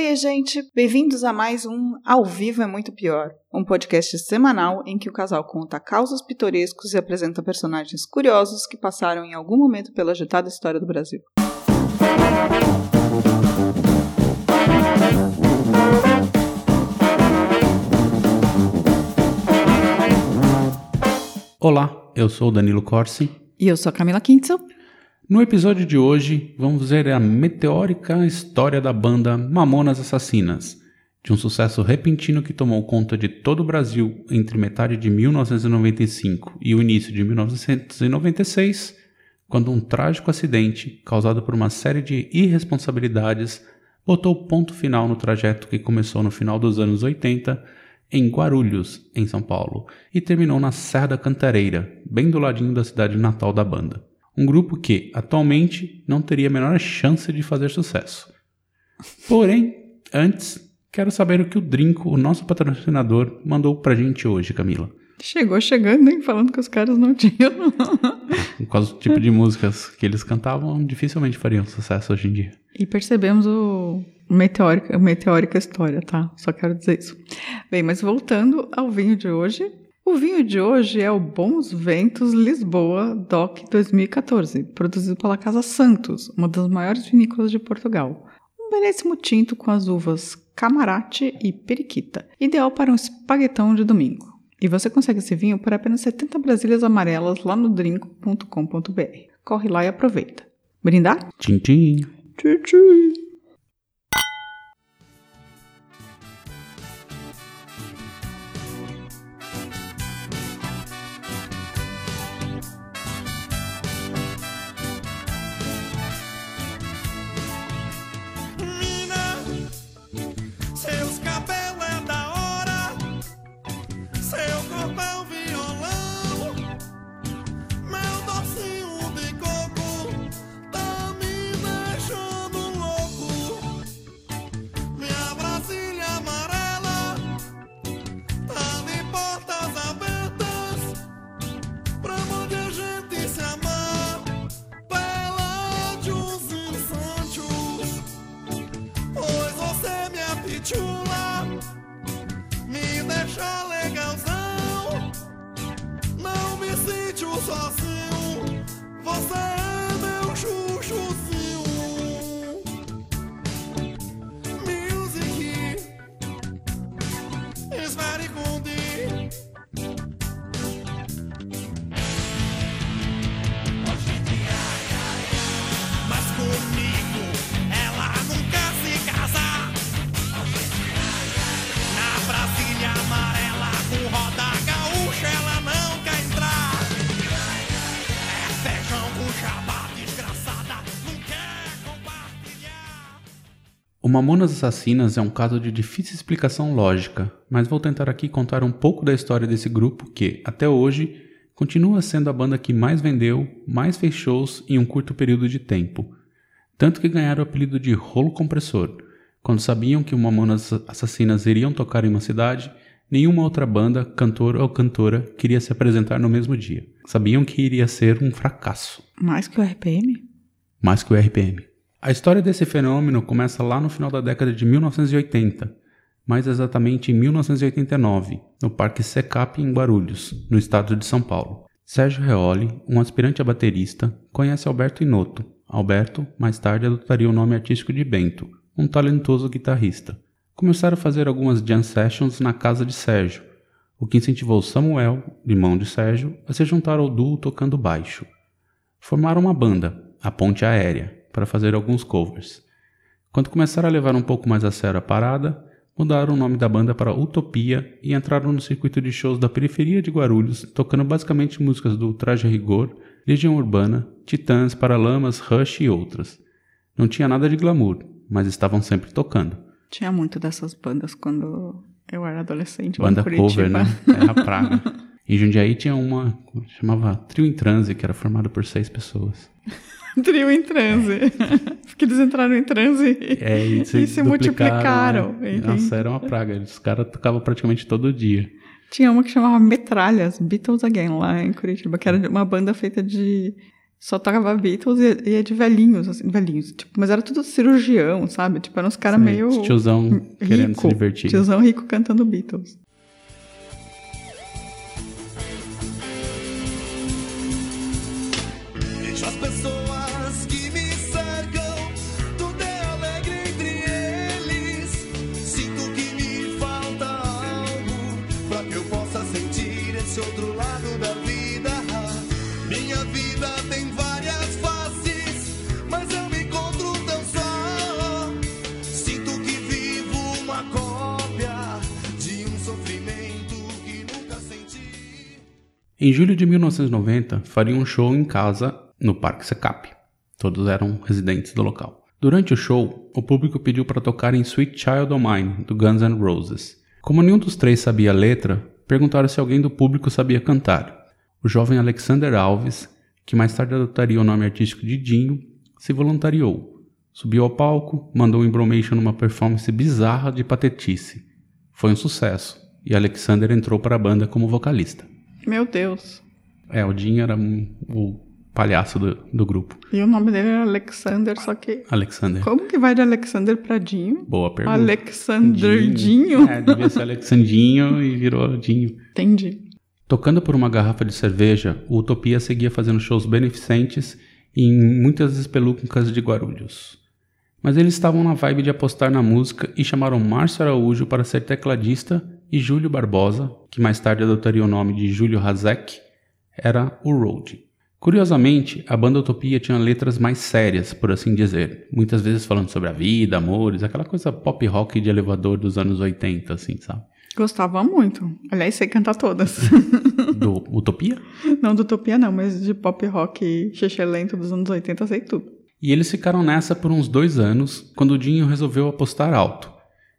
Oi, gente! Bem-vindos a mais um Ao Vivo é Muito Pior, um podcast semanal em que o casal conta causos pitorescos e apresenta personagens curiosos que passaram em algum momento pela agitada história do Brasil. Olá, eu sou o Danilo Corsi. E eu sou a Camila Kintzel. No episódio de hoje, vamos ver a meteórica história da banda Mamonas Assassinas, de um sucesso repentino que tomou conta de todo o Brasil entre metade de 1995 e o início de 1996, quando um trágico acidente, causado por uma série de irresponsabilidades, botou ponto final no trajeto que começou no final dos anos 80 em Guarulhos, em São Paulo, e terminou na Serra da Cantareira, bem do ladinho da cidade natal da banda um grupo que, atualmente, não teria a menor chance de fazer sucesso. Porém, antes, quero saber o que o Drinco, o nosso patrocinador, mandou pra gente hoje, Camila. Chegou chegando, hein? Falando que os caras não tinham. Por causa do tipo de músicas que eles cantavam, dificilmente fariam sucesso hoje em dia. E percebemos o meteórica, meteórica história, tá? Só quero dizer isso. Bem, mas voltando ao vinho de hoje, o vinho de hoje é o Bons Ventos Lisboa DOC 2014, produzido pela Casa Santos, uma das maiores vinícolas de Portugal. Um belíssimo tinto com as uvas Camarate e Periquita, ideal para um espaguetão de domingo. E você consegue esse vinho por apenas 70 brasilhas amarelas lá no drinco.com.br. Corre lá e aproveita. Brindar? Tchim, tchim. Tchim, tchim. O Mamonas Assassinas é um caso de difícil explicação lógica, mas vou tentar aqui contar um pouco da história desse grupo que, até hoje, continua sendo a banda que mais vendeu, mais fez shows em um curto período de tempo. Tanto que ganharam o apelido de Rolo Compressor. Quando sabiam que o Mamonas Assassinas iriam tocar em uma cidade, nenhuma outra banda, cantor ou cantora queria se apresentar no mesmo dia. Sabiam que iria ser um fracasso. Mais que o RPM? Mais que o RPM. A história desse fenômeno começa lá no final da década de 1980, mais exatamente em 1989, no Parque Secap em Guarulhos, no estado de São Paulo. Sérgio Reoli, um aspirante a baterista, conhece Alberto Inoto. Alberto, mais tarde, adotaria o nome artístico de Bento, um talentoso guitarrista. Começaram a fazer algumas jam sessions na casa de Sérgio, o que incentivou Samuel, irmão de Sérgio, a se juntar ao duo tocando baixo. Formaram uma banda, a Ponte Aérea, para fazer alguns covers. Quando começaram a levar um pouco mais a sério a parada, mudaram o nome da banda para Utopia e entraram no circuito de shows da periferia de Guarulhos, tocando basicamente músicas do Traje Rigor, Legião Urbana, Titãs, Paralamas, Rush e outras. Não tinha nada de glamour, mas estavam sempre tocando. Tinha muito dessas bandas quando eu era adolescente. Banda cover, né? Era praga. Em Jundiaí tinha uma, chamava Trio em Transe, que era formado por seis pessoas. Trio em transe. Porque eles entraram em transe é, e, se, e se multiplicaram. Né? Nossa, era uma praga. Os caras tocavam praticamente todo dia. Tinha uma que chamava Metralhas, Beatles Again, lá em Curitiba, que era uma banda feita de Só tocava Beatles e, e é de velhinhos, assim, velhinhos. Tipo, mas era tudo cirurgião, sabe? Tipo, eram uns caras meio. Tiozão rico, querendo se divertir. Tiozão rico cantando Beatles. Em julho de 1990, faria um show em casa no Parque Secap. Todos eram residentes do local. Durante o show, o público pediu para tocar em Sweet Child O' Mine, do Guns N' Roses. Como nenhum dos três sabia a letra, perguntaram se alguém do público sabia cantar. O jovem Alexander Alves, que mais tarde adotaria o nome artístico de Dinho, se voluntariou. Subiu ao palco, mandou um embromation numa performance bizarra de patetice. Foi um sucesso, e Alexander entrou para a banda como vocalista. Meu Deus. É, o Dinho era um- o palhaço do, do grupo. E o nome dele era Alexander, só que. Alexander. Como que vai de Alexander pra Dinho? Boa pergunta. Alexander Dinho? É, devia ser Alexandinho e virou Dinho. Entendi. Tocando por uma garrafa de cerveja, o Utopia seguia fazendo shows beneficentes em muitas espelucas de Guarulhos. Mas eles estavam na vibe de apostar na música e chamaram Márcio Araújo para ser tecladista e Júlio Barbosa, que mais tarde adotaria o nome de Júlio Hazek, era o Road. Curiosamente, a banda Utopia tinha letras mais sérias, por assim dizer, muitas vezes falando sobre a vida, amores, aquela coisa pop rock de elevador dos anos 80, assim, sabe? Gostava muito. Aliás, sei cantar todas. Do Utopia? não do Utopia, não, mas de pop rock xixi lento dos anos 80, sei tudo. E eles ficaram nessa por uns dois anos, quando o Dinho resolveu apostar alto.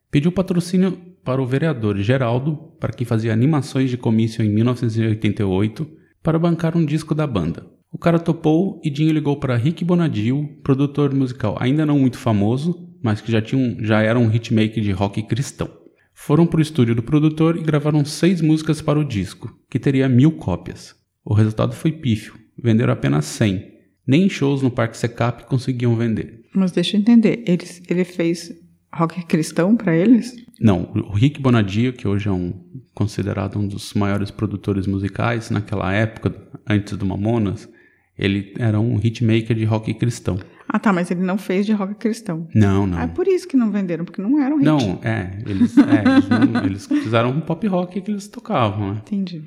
Pediu patrocínio para o vereador Geraldo, para quem fazia animações de comício em 1988, para bancar um disco da banda. O cara topou e Dinho ligou para Rick Bonadio, produtor musical ainda não muito famoso, mas que já, tinha um, já era um hitmaker de rock cristão. Foram para o estúdio do produtor e gravaram seis músicas para o disco, que teria mil cópias. O resultado foi pífio, venderam apenas 100. Nem em shows no Parque Secap conseguiam vender. Mas deixa eu entender, ele, ele fez rock cristão pra eles? Não, o Rick Bonadio, que hoje é um considerado um dos maiores produtores musicais naquela época, antes do Mamonas, ele era um hitmaker de rock cristão. Ah, tá, mas ele não fez de rock cristão. Não, não. Ah, é por isso que não venderam, porque não era um hit. Não, é, eles, é, eles, não- eles fizeram um pop rock que eles tocavam, né? Entendi.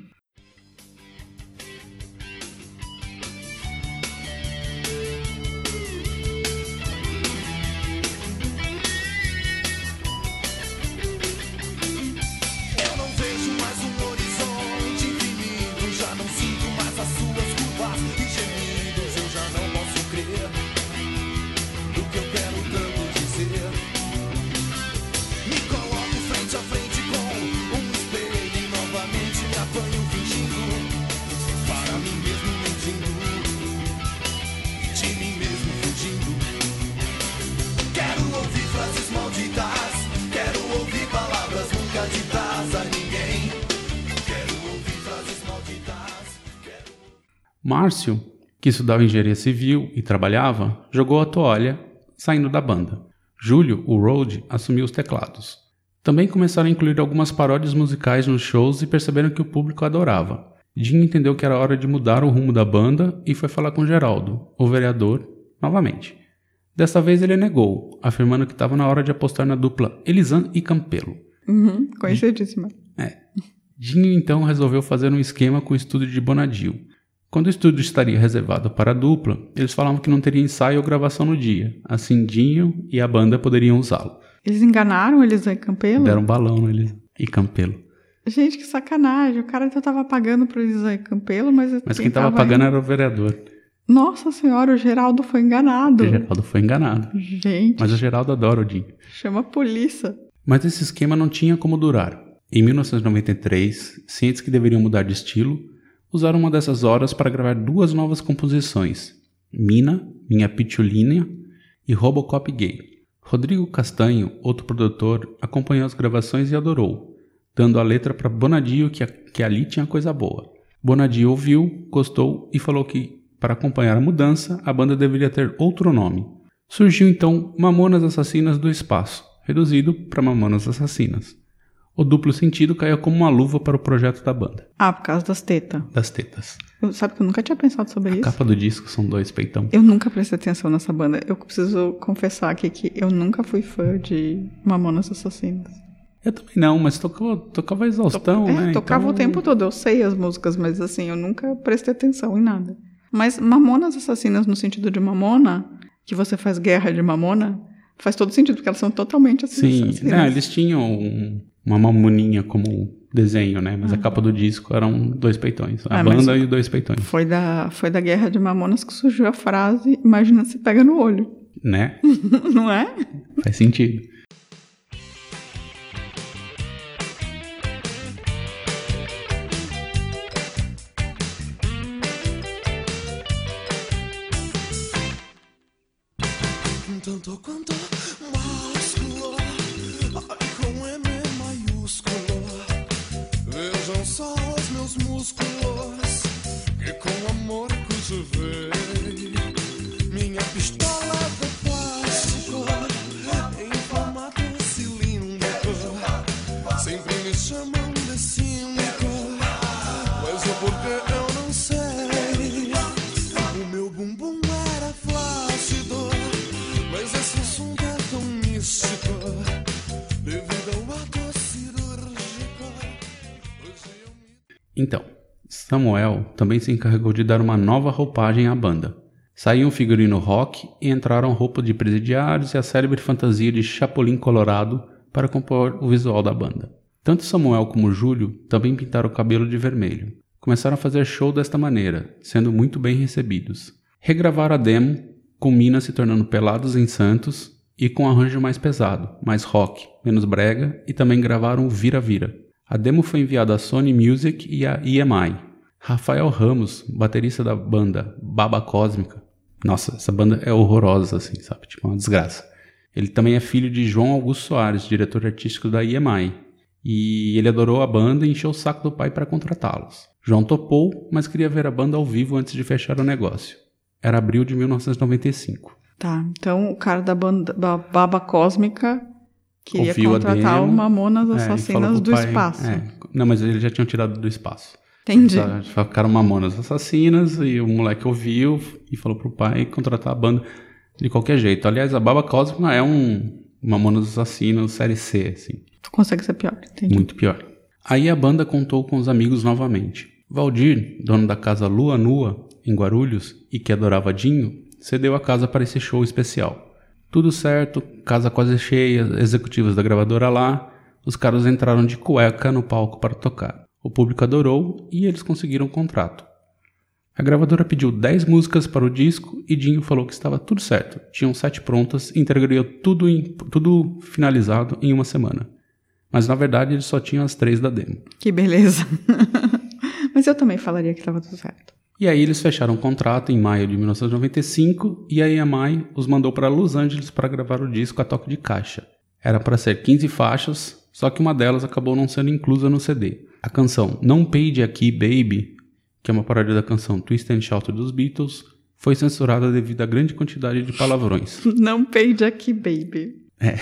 Márcio, que estudava engenharia civil e trabalhava, jogou a toalha, saindo da banda. Júlio, o Road, assumiu os teclados. Também começaram a incluir algumas paródias musicais nos shows e perceberam que o público adorava. Dinho entendeu que era hora de mudar o rumo da banda e foi falar com Geraldo, o vereador, novamente. Desta vez ele negou, afirmando que estava na hora de apostar na dupla Elisan e Campelo. Uhum, conhecidíssima. Dinho então resolveu fazer um esquema com o estúdio de Bonadio. Quando o estúdio estaria reservado para a dupla, eles falavam que não teria ensaio ou gravação no dia. Assim, Dinho e a banda poderiam usá-lo. Eles enganaram eles aí, Campelo? Deram balão nele e Campelo. Gente, que sacanagem. O cara já tava pagando pro Elisai Campelo, mas... Mas quem estava pagando era o vereador. Nossa senhora, o Geraldo foi enganado. O Geraldo foi enganado. Gente, Mas o Geraldo adora o Dinho. chama a polícia. Mas esse esquema não tinha como durar. Em 1993, cientes que deveriam mudar de estilo, usaram uma dessas horas para gravar duas novas composições: Mina, Minha Pitulina e Robocop Gay. Rodrigo Castanho, outro produtor, acompanhou as gravações e adorou, dando a letra para Bonadio que, a- que ali tinha coisa boa. Bonadio ouviu, gostou e falou que para acompanhar a mudança, a banda deveria ter outro nome. Surgiu então Mamonas Assassinas do Espaço, reduzido para Mamonas Assassinas. O duplo sentido caiu como uma luva para o projeto da banda, Ah, por causa das tetas. das tetas. Eu- Sabe que eu nunca tinha pensado sobre A isso? capa do disco são dois peitão. Eu nunca prestei atenção nessa banda. Eu preciso confessar aqui que eu nunca fui fã de Mamonas Assassinas. Eu também não, mas tocava, tocava exaustão, é, né? tocava Então, o tempo todo. Eu sei as músicas, mas assim, eu nunca prestei atenção em nada. Mas Mamonas Assassinas, no sentido de Mamona, que você faz guerra de Mamona, faz todo sentido, porque elas são totalmente assim. Sim, né, eles tinham um- uma mamoninha como desenho, né? Mas a capa do disco eram dois peitões. A mas- banda e dois peitões, Foi da, foi da guerra de Mamonas que surgiu a frase: Imagina se pega no olho. né? Não é? Faz sentido. Tanto quanto Samuel também se encarregou de dar uma nova roupagem à banda. Saiu um figurino rock e entraram roupa de presidiários e a célebre fantasia de Chapolin Colorado para compor o visual da banda. Tanto Samuel como Júlio também pintaram o cabelo de vermelho. Começaram a fazer show desta maneira, sendo muito bem recebidos. Regravaram a demo, com Minas se tornando pelados em Santos e com um arranjo mais pesado, mais rock, menos brega, e também gravaram Vira Vira. A demo foi enviada à Sony Music e à EMI. Rafael Ramos, baterista da banda Baba Cósmica. Nossa, essa banda é horrorosa, assim, sabe? Tipo, uma desgraça. Ele também é filho de João Augusto Soares, diretor artístico da EMI. E ele adorou a banda e encheu o saco do pai para contratá-los. João topou, mas queria ver a banda ao vivo antes de fechar o negócio. Era abril de 1995. Tá, então o cara da banda da Baba Cósmica queria Ouviu contratar o Mamonas É, Assassinas falou do pai- Espaço. é, não, mas eles já tinham tirado do espaço. Entendi. Ficaram mamonas assassinas e o moleque ouviu e falou pro pai contratar a banda de qualquer jeito. Aliás, a Baba Cósmica é um Mamonas Assassinos série C, assim, Tu consegue ser pior, entendi. muito pior. Aí a banda contou com os amigos novamente. Valdir, dono da casa Lua Nua, em Guarulhos, e que adorava Dinho, cedeu a casa para esse show especial. Tudo certo, casa quase cheia, executivos da gravadora lá, os caras entraram de cueca no palco para tocar. O público adorou e eles conseguiram um contrato. A gravadora pediu 10 músicas para o disco e Dinho falou que estava tudo certo. Tinham sete prontas e entregaria tudo, em- tudo finalizado em uma semana. Mas na verdade eles só tinham as três da demo. Que beleza. Mas eu também falaria que estava tudo certo. E aí eles fecharam um contrato em maio de 1995 e a EMI os mandou para Los Angeles para gravar o disco a toque de caixa. Era para ser 15 faixas, só que uma delas acabou não sendo inclusa no CD. A canção Não Peide Aqui Baby, que é uma paródia da canção Twist and Shout dos Beatles, foi censurada devido à grande quantidade de palavrões. Não peide aqui, baby. Não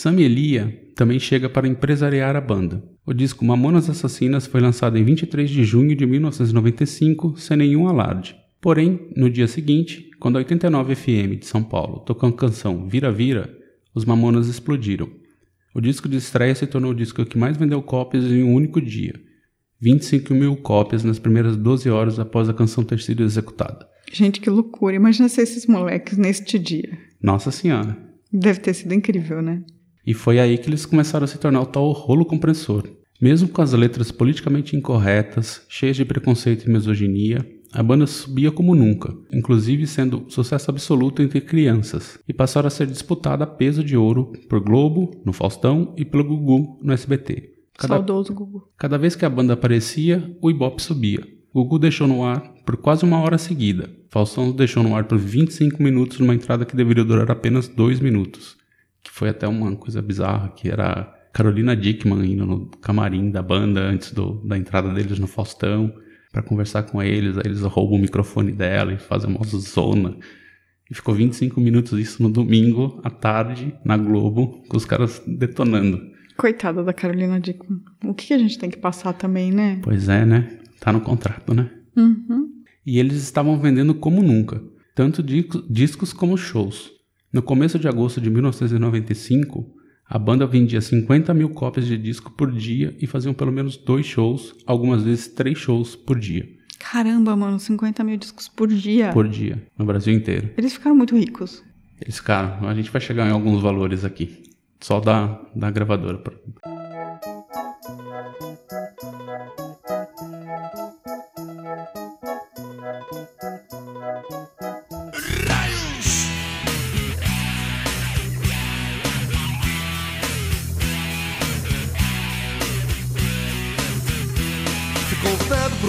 Sam Elia também chega para empresariar a banda. O disco Mamonas Assassinas foi lançado em 23 de junho de 1995, sem nenhum alarde. Porém, no dia seguinte, quando a 89 FM de São Paulo tocou a canção Vira Vira, os Mamonas explodiram. O disco de estreia se tornou o disco que mais vendeu cópias em um único dia. 25 mil cópias nas primeiras 12 horas após a canção ter sido executada. Gente, que loucura. Imagina ser esses moleques neste dia. Nossa Senhora! Deve ter sido incrível, né? E foi aí que eles começaram a se tornar o tal rolo compressor. Mesmo com as letras politicamente incorretas, cheias de preconceito e misoginia, a banda subia como nunca, inclusive sendo sucesso absoluto entre crianças, e passaram a ser disputada a peso de ouro por Globo, no Faustão, e pelo Gugu, no SBT. Cada, Saudoso Gugu. cada vez que a banda aparecia, o Ibope subia. Gugu deixou no ar por quase uma hora seguida. Faustão deixou no ar por 25 minutos numa entrada que deveria durar apenas 2 minutos. Que foi até uma coisa bizarra, que era Carolina Dickman indo no camarim da banda antes do- da entrada deles no Faustão para conversar com eles. Aí eles roubam o microfone dela e fazem uma zona. E ficou 25 minutos isso no domingo, à tarde, na Globo, com os caras detonando. Coitada da Carolina Dickman. O que a gente tem que passar também, né? Pois é, né? Tá no contrato, né? Uhum. E eles estavam vendendo como nunca, tanto discos como shows. No começo de agosto de 1995, a banda vendia 50 mil cópias de disco por dia e faziam pelo menos dois shows, algumas vezes três shows por dia. Caramba, mano, 50 mil discos por dia. Por dia, no Brasil inteiro. Eles ficaram muito ricos. Eles, cara, a gente vai chegar em alguns valores aqui. Só da, da gravadora. Ficou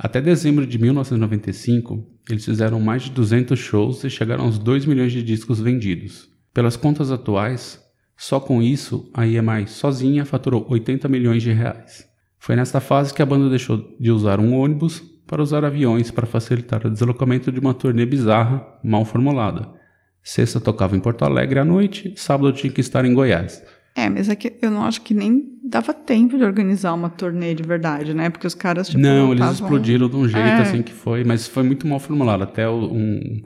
Até dezembro de 1995, eles fizeram mais de 200 shows e chegaram aos 2 milhões de discos vendidos. Pelas contas atuais, só com isso, a EMI sozinha faturou 80 milhões de reais. Foi nesta fase que a banda deixou de usar um ônibus para usar aviões para facilitar o deslocamento de uma turnê bizarra, mal formulada. Sexta tocava em Porto Alegre à noite, sábado tinha que estar em Goiás. É, mas é que eu não acho que nem dava tempo de organizar uma turnê de verdade, né? Porque os caras, tipo, Não, eles tavam- explodiram de um jeito É. assim que foi, mas foi muito mal formulado. Até o, um-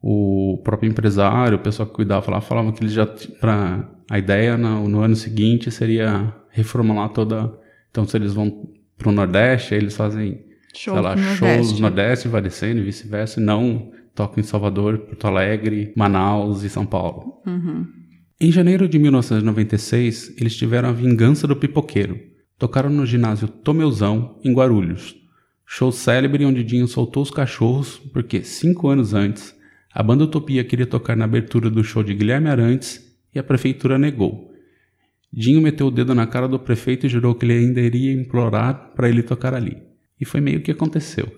o próprio empresário, o pessoal que cuidava lá, falava que eles já para a ideia no, no ano seguinte seria reformular toda. Então, se eles vão para o Nordeste, aí eles fazem, Show sei lá, no shows Nordeste. no Nordeste, Varicene e vice-versa, não tocam em Salvador, Porto Alegre, Manaus e São Paulo. Uhum. Em janeiro de 1996, eles tiveram a vingança do pipoqueiro. Tocaram no ginásio Tomeuzão, em Guarulhos. Show célebre onde Dinho soltou os cachorros, porque cinco anos antes, a banda Utopia queria tocar na abertura do show de Guilherme Arantes e a prefeitura negou. Dinho meteu o dedo na cara do prefeito e jurou que ele ainda iria implorar para ele tocar ali. E foi meio que aconteceu.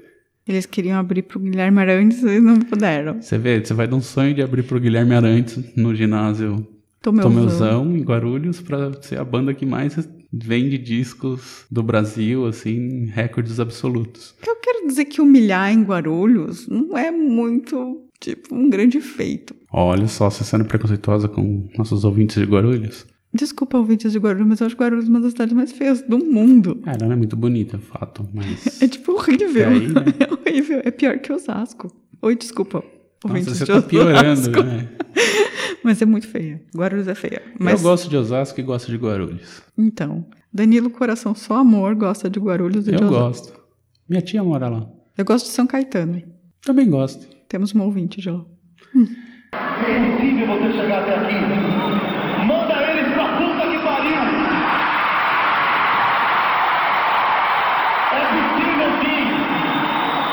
Eles queriam abrir pro Guilherme Arantes e não puderam. Você vê, você vai de um sonho de abrir pro Guilherme Arantes no ginásio Tomeuzão. Tomeuzão, em Guarulhos, pra ser a banda que mais vende discos do Brasil, assim, recordes absolutos. Eu quero dizer que humilhar em Guarulhos não é muito, tipo, um grande feito. Olha só, você sendo preconceituosa com nossos ouvintes de Guarulhos. Desculpa, ouvintes de Guarulhos, mas eu acho Guarulhos uma das cidades mais feias do mundo. É, ela não é muito bonita, fato, mas... É tipo horrível. É aí, né? É horrível. É pior que Osasco. Oi, desculpa. Ouvintes Nossa, você de tá piorando, Osasco. né? Mas é muito feia. Guarulhos é feia. Mas, Eu gosto de Osasco e gosto de Guarulhos. Então, Danilo Coração Só Amor gosta de Guarulhos e de Eu Osasco. gosto. Minha tia mora lá. Eu gosto de São Caetano. Também gosto. Temos um ouvinte de lá. É impossível você chegar até aqui. Manda eles pra puta que pariu. É possível sim.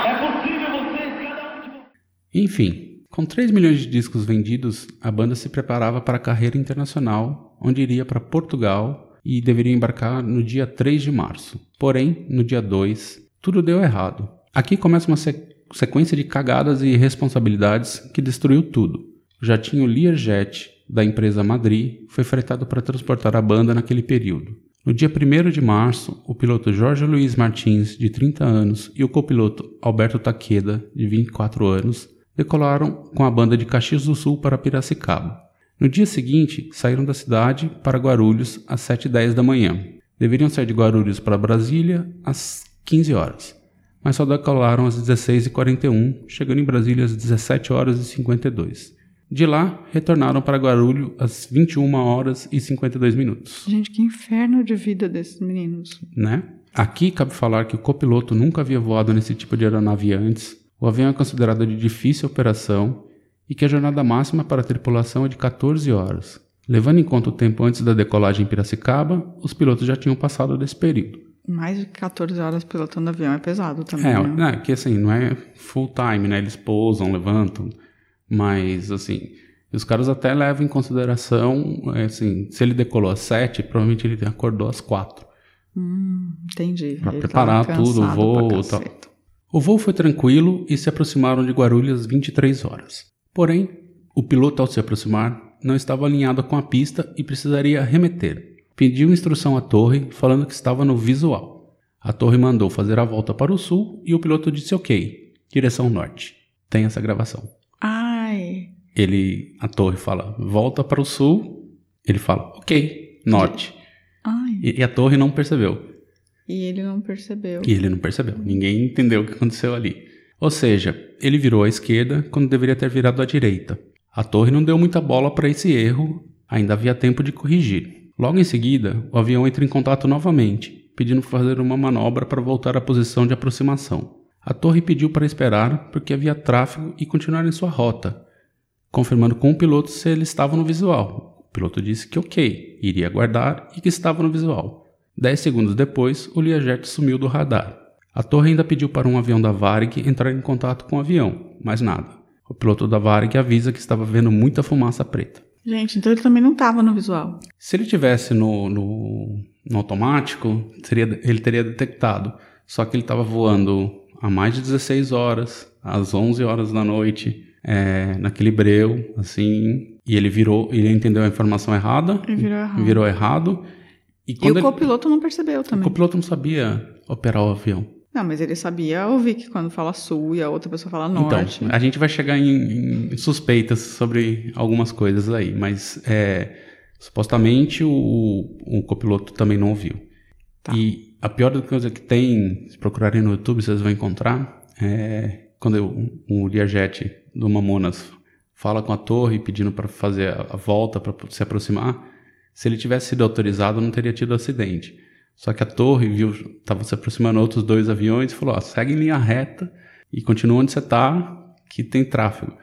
É possível vocês, cada um de vocês. Enfim, com 3 milhões de discos vendidos, a banda se preparava para a carreira internacional, onde iria para Portugal e deveria embarcar no dia 3 de março. Porém, no dia 2, tudo deu errado. Aqui começa uma se- sequência de cagadas e irresponsabilidades que destruiu tudo. O jatinho Learjet, da empresa Madrid, foi fretado para transportar a banda naquele período. No dia 1 de março, o piloto Jorge Luiz Martins, de 30 anos, e o copiloto Alberto Taqueda, de 24 anos, decolaram com a banda de Caxias do Sul para Piracicaba. No dia seguinte, saíram da cidade para Guarulhos às 7h10 da manhã. Deveriam sair de Guarulhos para Brasília às 15 horas, mas só decolaram às 16h41, chegando em Brasília às 17 horas e 52. De lá, retornaram para Guarulhos às 21 horas e 52 minutos, Gente, que inferno de vida desses meninos. né? Aqui cabe falar que o copiloto nunca havia voado nesse tipo de aeronave antes, o avião é considerado de difícil operação e que a jornada máxima para a tripulação é de 14 horas. Levando em conta o tempo antes da decolagem em Piracicaba, os pilotos já tinham passado desse período. Mais de 14 horas pilotando avião é pesado também, É, né? é, que assim, não é full time, né? Eles pousam, levantam, mas assim, os caras até levam em consideração, é, assim, se ele decolou às 7, provavelmente ele acordou às 4. Hum, entendi. Pra Ele preparar tudo, o voo e tal. O voo foi tranquilo e se aproximaram de Guarulhos às 23 horas. Porém, o piloto, ao se aproximar, não estava alinhado com a pista e precisaria remeter. Pediu instrução à torre, falando que estava no visual. A torre mandou fazer a volta para o sul e o piloto disse ok, direção norte. Tem essa gravação. Ai, Ele, a torre fala volta para o sul, ele fala ok, norte. ai. E, e a torre não percebeu. E ele não percebeu. E ele não percebeu. Ninguém entendeu o que aconteceu ali. Ou seja, ele virou à esquerda quando deveria ter virado à direita. A torre não deu muita bola para esse erro, ainda havia tempo de corrigir. Logo em seguida, o avião entra em contato novamente, pedindo fazer uma manobra para voltar à posição de aproximação. A torre pediu para esperar porque havia tráfego e continuar em sua rota, confirmando com o piloto se ele estava no visual. O piloto disse que ok, iria aguardar e que estava no visual. Dez segundos depois, o Learjet sumiu do radar. A torre ainda pediu para um avião da Varig entrar em contato com o avião, mas nada. O piloto da Varig avisa que estava vendo muita fumaça preta. Gente, então ele também não tava no visual. Se ele tivesse no, no, no automático, seria, ele teria detectado. Só que ele estava voando há mais de 16 horas, às 11 horas da noite, é, naquele breu, assim, e ele virou, ele entendeu a informação errada, Ele virou errado. virou errado, e E o ele, copiloto não percebeu o também. copiloto não sabia operar o avião. Não, mas ele sabia ouvir que quando fala sul e a outra pessoa fala Então, norte. a gente vai chegar em, em suspeitas sobre algumas coisas aí, mas é, supostamente o, o copiloto também não ouviu. Tá. E a pior coisa que tem, se procurarem no YouTube, vocês vão encontrar, é quando eu- o Learjet do Mamonas fala com a torre pedindo para fazer a volta, para se aproximar. Se ele tivesse sido autorizado, não teria tido acidente. Só que a torre viu, estava se aproximando outros dois aviões e falou: ó, segue em linha reta e continua onde você está, que tem tráfego.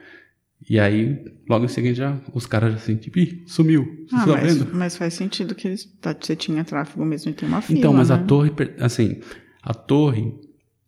E aí, logo em seguida, já, os caras já assim, tipo, Ih, sumiu. Ah, tá mas, vendo? mas faz sentido que eles, tá, você tinha tráfego mesmo e tem uma fila, Então, mas a né? torre, per- assim, a torre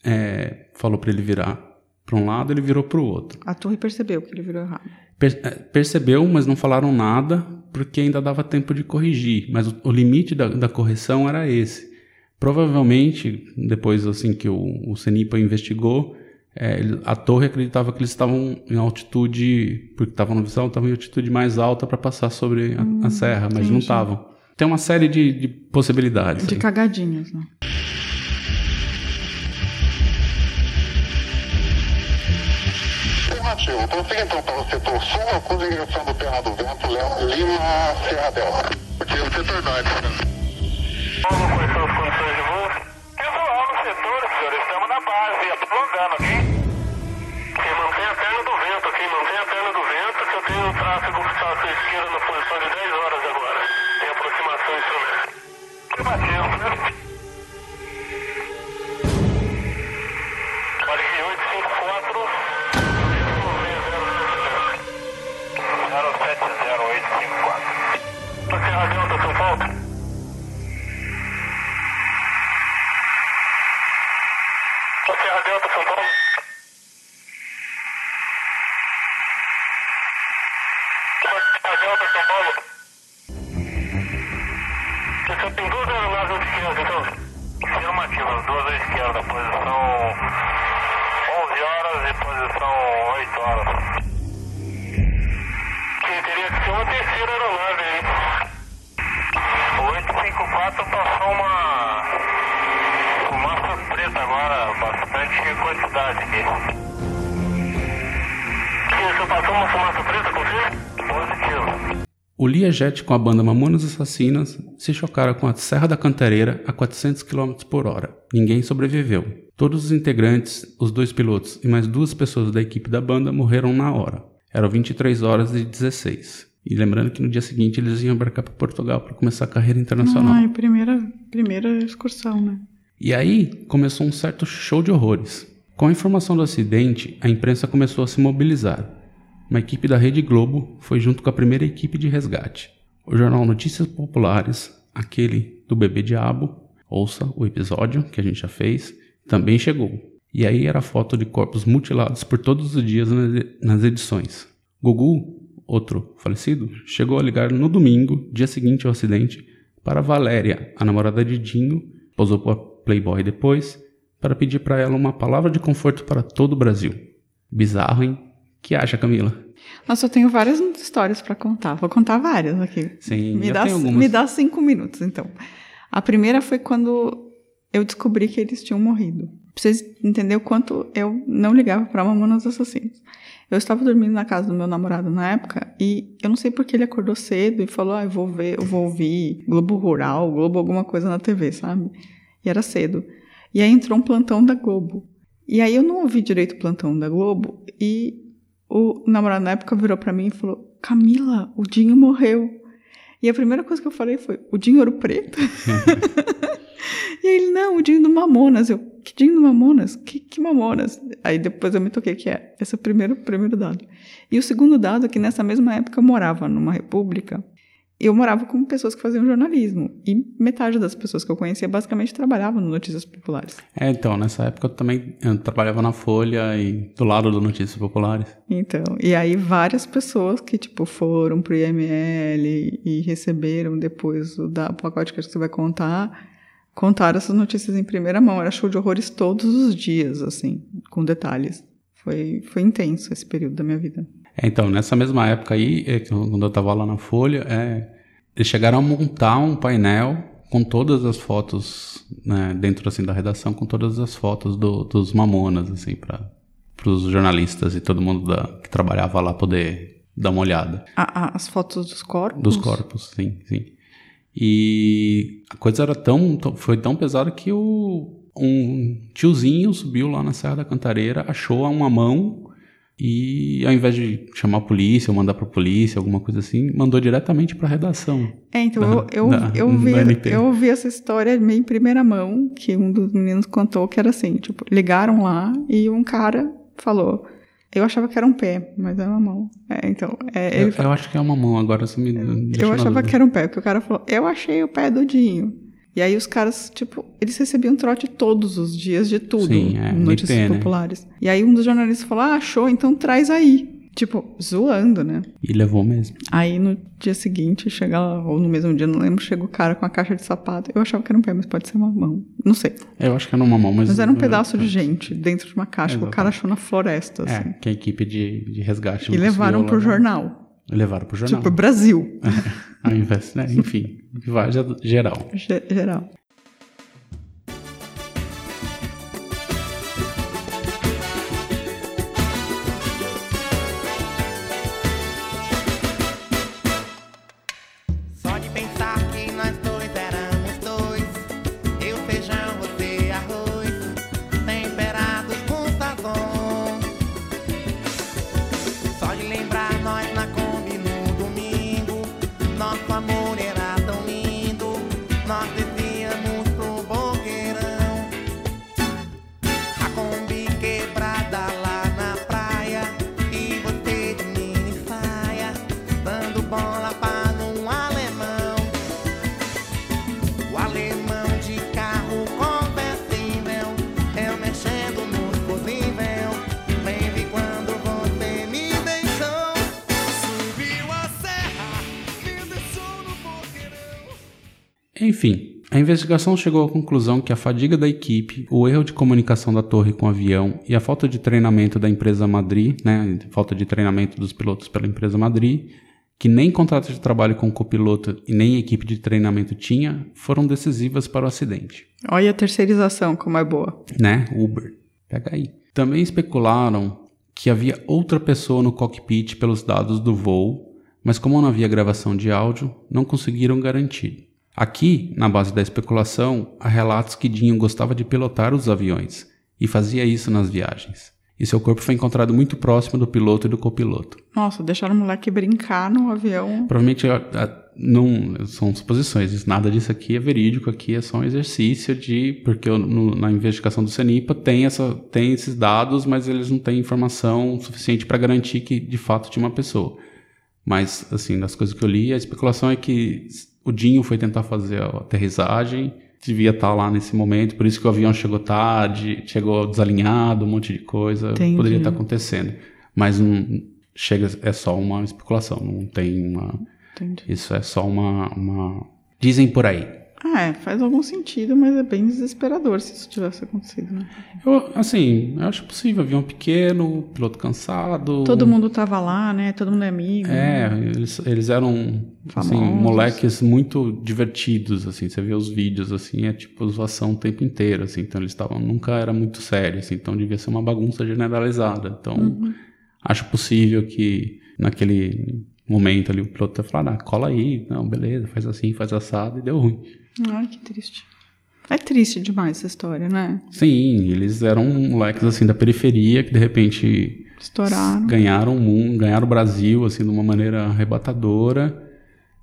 é, falou para ele virar para um lado, ele virou para o outro. A torre percebeu que ele virou errado. Per- é, percebeu, mas não falaram nada, porque ainda dava tempo de corrigir. Mas o, o limite da, da correção era esse. Provavelmente, depois assim que o, o CENIPA investigou, é, a torre acreditava que eles estavam em altitude, porque estavam no visual, estavam em altitude mais alta para passar sobre a, a serra, mas não entendi. estavam. Tem uma série de, de possibilidades. De aí. cagadinhas, né? Prossiga então para o setor sul, a direção do Terra do Vento, Léo Lima, Serra Delta. Motivo setor norte. Como quais são as condições de voo? Visual no setor, senhor. Estamos na base, alongando aqui. Quem mantém a perna do vento, quem mantém a perna do vento, que eu tenho o tráfego que está à sua esquerda na posição de 10 horas agora. Tem aproximação instrumento. Afirmativo, né? Serra Delta, São Paulo. Serra Delta, São Paulo. Você tem duas aeronaves à esquerda, então? Afirmativo, as duas à esquerda, posição 11 horas e posição 8 horas. Que teria que ser uma terceira aeronave aí. O 854 passou uma preta agora, bastante quantidade aqui. Passou uma fumaça preta com você? Positivo. O Learjet com a banda Mamonas Assassinas se chocaram com a Serra da Cantareira a 400 km por hora. Ninguém sobreviveu. Todos os integrantes, os dois pilotos e mais duas pessoas da equipe da banda morreram na hora. Eram 23 horas e 16. E lembrando que no dia seguinte eles iam embarcar para Portugal para começar a carreira internacional. Ai, primeira, primeira excursão, né? E aí começou um certo show de horrores. Com a informação do acidente, a imprensa começou a se mobilizar. Uma equipe da Rede Globo foi junto com a primeira equipe de resgate. O jornal Notícias Populares, aquele do Bebê Diabo, ouça o episódio que a gente já fez, também chegou. E aí era foto de corpos mutilados por todos os dias nas- edições. Gugu, outro falecido, chegou a ligar no domingo, dia seguinte ao acidente, para Valéria, a namorada de Dinho, posou Playboy depois, para pedir para ela uma palavra de conforto para todo o Brasil. Bizarro, hein? que acha, Camila? Nossa, eu tenho várias histórias pra contar. Vou contar várias aqui. Sim, me dá, me dá cinco minutos, então. A primeira foi quando eu descobri que eles tinham morrido. Pra vocês entenderem o quanto eu não ligava pra Mamonas Assassinos. Eu estava dormindo na casa do meu namorado na época e eu não sei porque ele acordou cedo e falou: Ah, eu vou ver, eu vou ouvir Globo Rural, Globo alguma coisa na TV, sabe? E era cedo. E aí entrou um plantão da Globo. E aí eu não ouvi direito o plantão da Globo e o namorado na época virou pra mim e falou: Camila, o Dinho morreu. E a primeira coisa que eu falei foi: o Dinho Ouro Preto? e ele: não, o Dinho do Mamonas. Eu: que Dinho do Mamonas? Que, que Mamonas? Aí depois eu me toquei que é. Esse é o primeiro, primeiro dado. E o segundo dado é que nessa mesma época eu morava numa república. Eu morava com pessoas que faziam jornalismo. E metade das pessoas que eu conhecia basicamente trabalhavam no Notícias Populares. É, então, nessa época eu também eu trabalhava na Folha e do lado do Notícias Populares. Então, e aí várias pessoas que, tipo, foram pro IML e receberam depois o da, pacote que você vai contar, contaram essas notícias em primeira mão. Era show de horrores todos os dias, assim, com detalhes. Foi, foi intenso esse período da minha vida. Então, nessa mesma época aí, é, quando eu tava lá na Folha, é, eles chegaram a montar um painel com todas as fotos, né, dentro assim da redação, com todas as fotos do- dos mamonas, assim, para os jornalistas e todo mundo da- que trabalhava lá poder dar uma olhada. A- a- as fotos dos corpos? Dos corpos, sim, sim. E a coisa era tão, tão- foi tão pesada que o, um tiozinho subiu lá na Serra da Cantareira, achou uma mão e ao invés de chamar a polícia ou mandar pra polícia, alguma coisa assim, mandou diretamente pra redação. É, então Da- eu, eu, da- eu, vi, eu ouvi essa história meio em primeira mão, que um dos meninos contou que era assim, tipo, ligaram lá e um cara falou, eu achava que era um pé, mas era uma mão. É, então, é, Eu, eu acho que é uma mão, agora você me deixa Eu achava que era um pé, porque o cara falou, eu achei o pé do Dinho. E aí os caras, tipo, eles recebiam trote todos os dias de tudo Sim, é, no Notícias NP, né? Populares. E aí um dos jornalistas falou, ah, achou, então traz aí. Tipo, zoando, né? E levou mesmo. Aí no dia seguinte, chega lá, ou no mesmo dia, não lembro, chega o cara com a caixa de sapato. Eu achava que era um pé, mas pode ser uma mão. Não sei. Eu acho que era uma mão, mas... Mas era um pedaço de gente dentro de uma caixa que o Exatamente. cara achou na floresta, assim. É, que a equipe de, de resgate... E levaram pro levar. jornal. Levaram pro jornal. Tipo, Brasil. Ao invés, né? Enfim, geral. Ge- geral. Enfim, a investigação chegou à conclusão que a fadiga da equipe, o erro de comunicação da torre com o avião e a falta de treinamento da empresa Madri, né, falta de treinamento dos pilotos pela empresa Madri, que nem contrato de trabalho com o copiloto e nem equipe de treinamento tinha, foram decisivas para o acidente Olha a terceirização, como é boa. né? Uber. Pega aí. Também especularam que havia outra pessoa no cockpit pelos dados do voo, mas como não havia gravação de áudio, não conseguiram garantir. Aqui, na base da especulação, há relatos que Dinho gostava de pilotar os aviões e fazia isso nas viagens. E seu corpo foi encontrado muito próximo do piloto e do copiloto. Nossa, deixaram o moleque brincar no avião. Provavelmente não são suposições, nada disso aqui é verídico, aqui é só um exercício de porque no- na investigação do CENIPA tem essa tem esses dados, mas eles não têm informação suficiente para garantir que de fato tinha uma pessoa. Mas assim, das coisas que eu li, a especulação é que o Dinho foi tentar fazer a aterrissagem, devia estar lá nesse momento, por isso que o avião chegou tarde, chegou desalinhado, um monte de coisa, Entendi. poderia estar acontecendo. Mas não chega é só uma especulação, não tem uma Entendi. isso é só uma, uma... Dizem por aí. Ah, é, faz algum sentido, mas é bem desesperador se isso tivesse acontecido, né? Eu, assim, eu acho possível. Avião pequeno, piloto cansado. Todo mundo tava lá, né? Todo mundo é amigo. É, eles, eles eram, assim, moleques muito divertidos, assim. Você vê os vídeos, assim, é tipo zoação o tempo inteiro, assim. Então eles estavam... Nunca era muito sério, assim. Então devia ser uma bagunça generalizada. Então, Uhum. acho possível que naquele momento ali o piloto tenha falado, ah, cola aí. Não, beleza, faz assim, faz assado. E deu ruim. Ai, que triste. É triste demais essa história, né? Sim, eles eram moleques assim da periferia que de repente Estouraram. ganharam o mundo, ganharam o Brasil assim de uma maneira arrebatadora.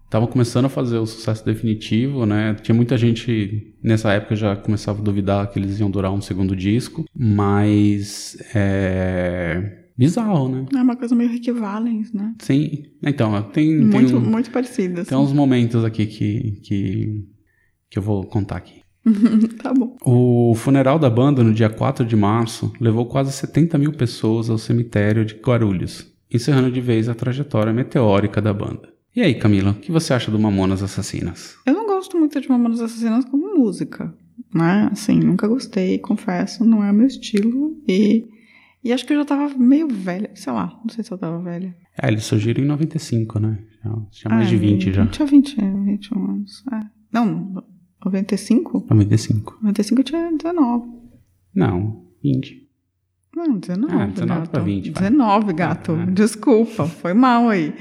Estavam começando a fazer o sucesso definitivo, né? Tinha muita gente nessa época já começava a duvidar que eles iam durar um segundo disco, mas é bizarro, né? É uma coisa meio Rick Valens, né? Sim. Então, tem tem, Muito, um- muito parecida. tem uns momentos aqui que, que que eu vou contar aqui. Tá bom. O funeral da banda no dia 4 de março levou quase 70 mil pessoas ao cemitério de Guarulhos, encerrando de vez a trajetória meteórica da banda. E aí, Camila, o que você acha do Mamonas Assassinas? Eu não gosto muito de Mamonas Assassinas como música, né? Assim, nunca gostei, confesso, não é meu estilo. E, e acho que eu já tava meio velha, sei lá, não sei se eu tava velha. É, eles surgiram em 95, né? Já, já mais Ah, de 20 já. Tinha 20, 21 anos. É. Não, 95? 95. 95 eu tinha 19. Não, 20. Não, 19. Ah, 19 gato. pra 20, vai. 19, gato. Ah, ah. Desculpa, foi mal aí.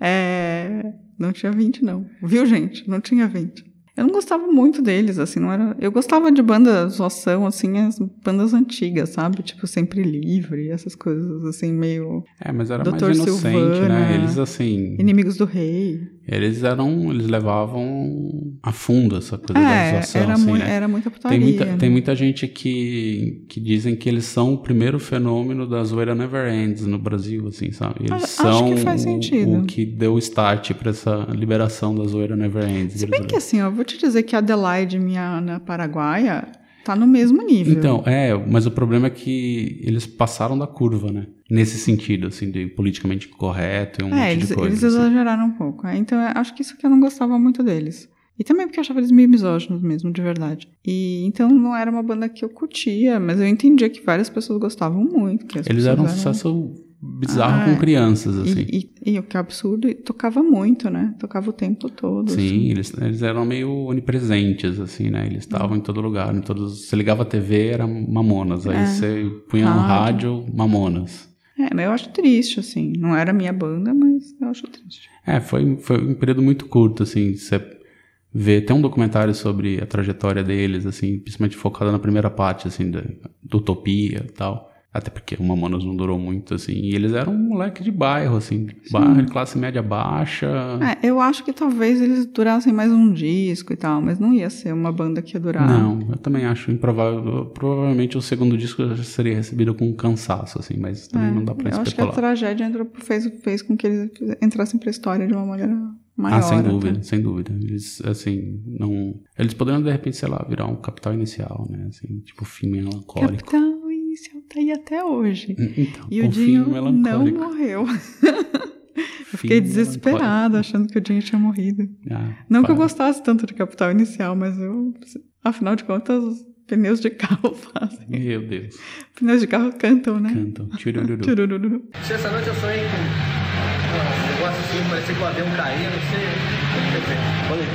É, Não tinha 20, não. Viu, gente? Não tinha 20. Eu não gostava muito deles, assim, não era. Eu gostava de banda zoação, assim, as bandas antigas, sabe? Tipo, sempre livre, essas coisas, assim, meio. É, mas era Dr. mais inocente, Silvana. né? Eles, assim, Inimigos do Rei. Eles eram, eles levavam a fundo essa coisa da É, zoação, era, assim, mui- né? era muita putaria. Tem muita, né? tem muita gente que, que dizem que eles são o primeiro fenômeno da zoeira Never Ends no Brasil, assim, sabe? Eles Acho- acho são que faz o- sentido. O, que deu start pra essa liberação da zoeira Never Ends. Se bem que assim, ó, eu vou te dizer que a Adelaide, minha Ana Paraguaia, tá no mesmo nível. Então, é, mas o problema é que eles passaram da curva, né? Nesse sentido, assim, de politicamente correto e um É, monte eles, de coisa. eles assim. exageraram um pouco. né? Então, eu acho que isso que eu não gostava muito deles. E também porque eu achava eles meio misóginos mesmo, de verdade. E então não era uma banda que eu curtia, mas eu entendia que várias pessoas gostavam muito. Eles eram um sucesso bizarro Ah, com crianças, assim. E, e, e o que é absurdo, e tocava muito, né? Tocava o tempo todo. Sim, assim. eles, eles eram meio onipresentes, assim, né? Eles estavam em todo lugar, em todos... Você ligava a TV, era Mamonas. Aí É. você punha no Rádio. rádio, Mamonas. É, mas eu acho triste, assim. Não era a minha banda, mas eu acho triste. É, foi, foi um período muito curto, assim, você vê... Tem um documentário sobre a trajetória deles, assim, principalmente focado na primeira parte, assim, da, Utopia e tal. Até porque o Mamonas não durou muito, assim. E eles eram um moleque de bairro, assim, de bairro, de classe média baixa. É, eu acho que talvez eles durassem mais um disco e tal, mas não ia ser uma banda que ia durar. Não, eu também acho improvável. Provavelmente o segundo disco já seria recebido com cansaço, assim, mas também É, não dá pra eu acho que a especular. tragédia entrou, fez, fez com que eles entrassem pra história de uma maneira maior. Ah, sem até. dúvida, sem dúvida. Eles, assim, não. Eles poderiam, de repente, sei lá, virar um capital inicial, né? Assim, tipo, fim melancólico. Capitão Inicial tá aí até hoje. Então, E o Dinho não morreu. Eu fiquei desesperada achando que o Dinho tinha morrido. Ah, Não que eu para. gostasse tanto de Capital Inicial, mas eu, afinal de contas, os pneus de carro fazem. Meu Deus. Pneus de carro cantam, né? Cantam. Tchurururu. Tchurururu. Se essa noite eu sonhei com um negócio assim, parecia que o avião caía, não sei. Falei.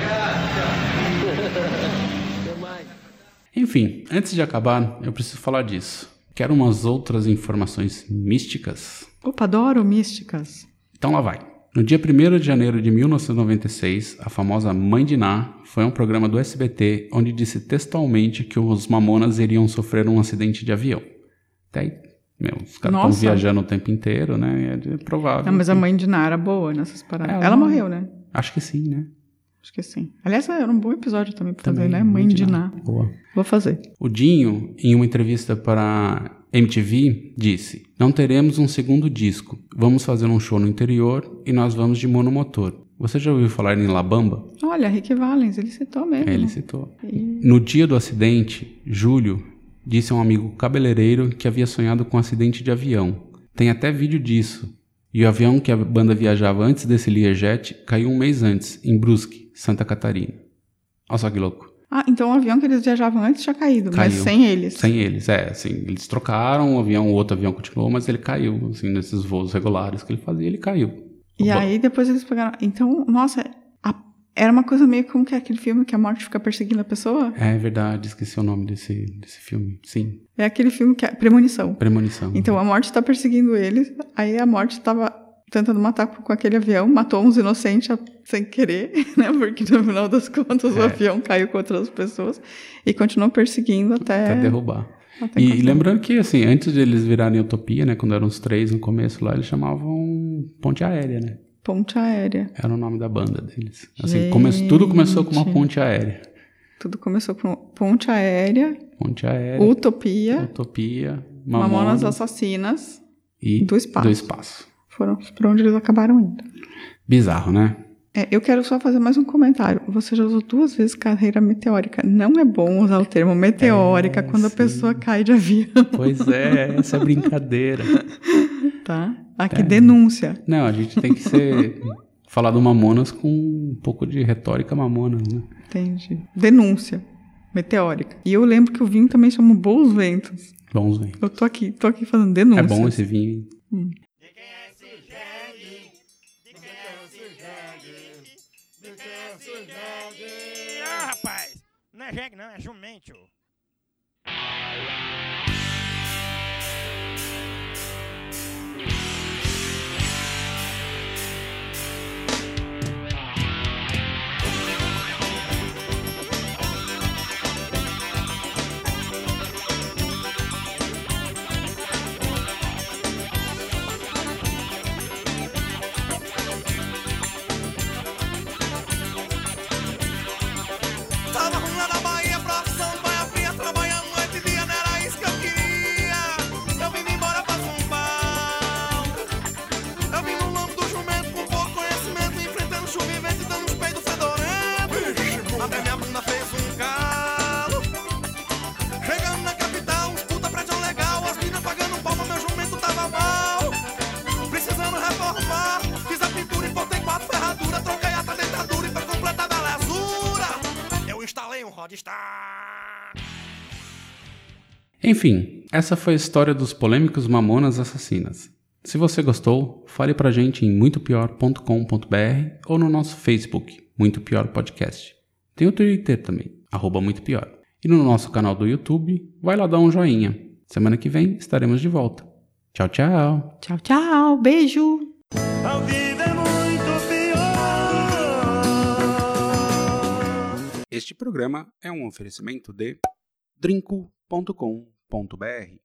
Enfim, antes de acabar, eu preciso falar disso. Quero umas outras informações místicas? Opa, adoro místicas. Então lá vai. No dia 1 de janeiro de 1996, a famosa Mãe de Ná foi a um programa do SBT onde disse textualmente que os mamonas iriam sofrer um acidente de avião. Até aí, meu, os caras estão viajando o tempo inteiro, né? É provável. Não, mas a mãe de Nara era boa nessas paradas. Ela Ela, morreu, né? Acho que sim, né? Acho que sim. Aliás, era um bom episódio também pra fazer, Também, né? Mãe de Ná. Boa. Vou fazer. O Dinho, em uma entrevista para MTV, disse: Não teremos um segundo disco. Vamos fazer um show no interior e nós vamos de monomotor. Você já ouviu falar em Labamba? Olha, Rick Valens, ele citou mesmo. É, ele citou. E- No dia do acidente, Júlio disse a um amigo cabeleireiro que havia sonhado com um acidente de avião. Tem até vídeo disso. E o avião que a banda viajava antes desse Learjet caiu um mês antes, em Brusque, Santa Catarina. Olha só que louco. Ah, então o avião que eles viajavam antes tinha caído, mas Caiu. sem eles. Sem eles, é, assim, eles trocaram o avião, o outro avião continuou, mas ele caiu, assim, nesses voos regulares que ele fazia, ele caiu. E Bom, aí depois eles pegaram. Então, nossa, a- era uma coisa meio como que é aquele filme que a morte fica perseguindo a pessoa. É verdade, esqueci o nome desse, desse filme. Sim, É aquele filme que é Premonição. Premonição. Então a morte tá perseguindo eles, aí a morte tava tentando matar com aquele avião, matou uns inocentes sem querer, né? Porque no final das contas o É. avião caiu com outras pessoas e continuou perseguindo até. Até derrubar. até E lembrando que, assim, antes de eles virarem Utopia, né, quando eram os três no começo lá, eles chamavam Ponte Aérea, né? Ponte aérea. Era o nome da banda deles. Assim, come- tudo começou com uma ponte aérea. Tudo começou com ponte aérea, Ponte aérea, utopia, Utopia, Mamonas Mamonas Assassinas. e do espaço. do espaço. Foram pra onde eles acabaram indo. Bizarro, né? É, eu quero só fazer mais um comentário. Você já usou duas vezes carreira meteórica. Não é bom usar o termo meteórica É, quando a sim. pessoa cai de avião, Pois é, essa é brincadeira. tá? Aqui, É. denúncia. Não, a gente tem que ser. falar do Mamonas com um pouco de retórica Mamonas, né? Entendi. Denúncia. Meteórica. E eu lembro que o vinho também chama Bons Ventos. Bons vem. Eu tô aqui, tô aqui fazendo denúncia. É bom esse vinho. Ah, é jegue não, é jumento. Enfim, essa foi a história dos polêmicos Mamonas Assassinas. Se você gostou, fale pra gente em muitopior.com.br ou no nosso Facebook, Muito Pior Podcast. Tem o Twitter também, arroba Muito Pior. E no nosso canal do YouTube, vai lá dar um joinha. Semana que vem estaremos de volta. Tchau, tchau! Tchau, tchau. Beijo. É. Este programa é um oferecimento de drinco.com.br www.ecoagro.br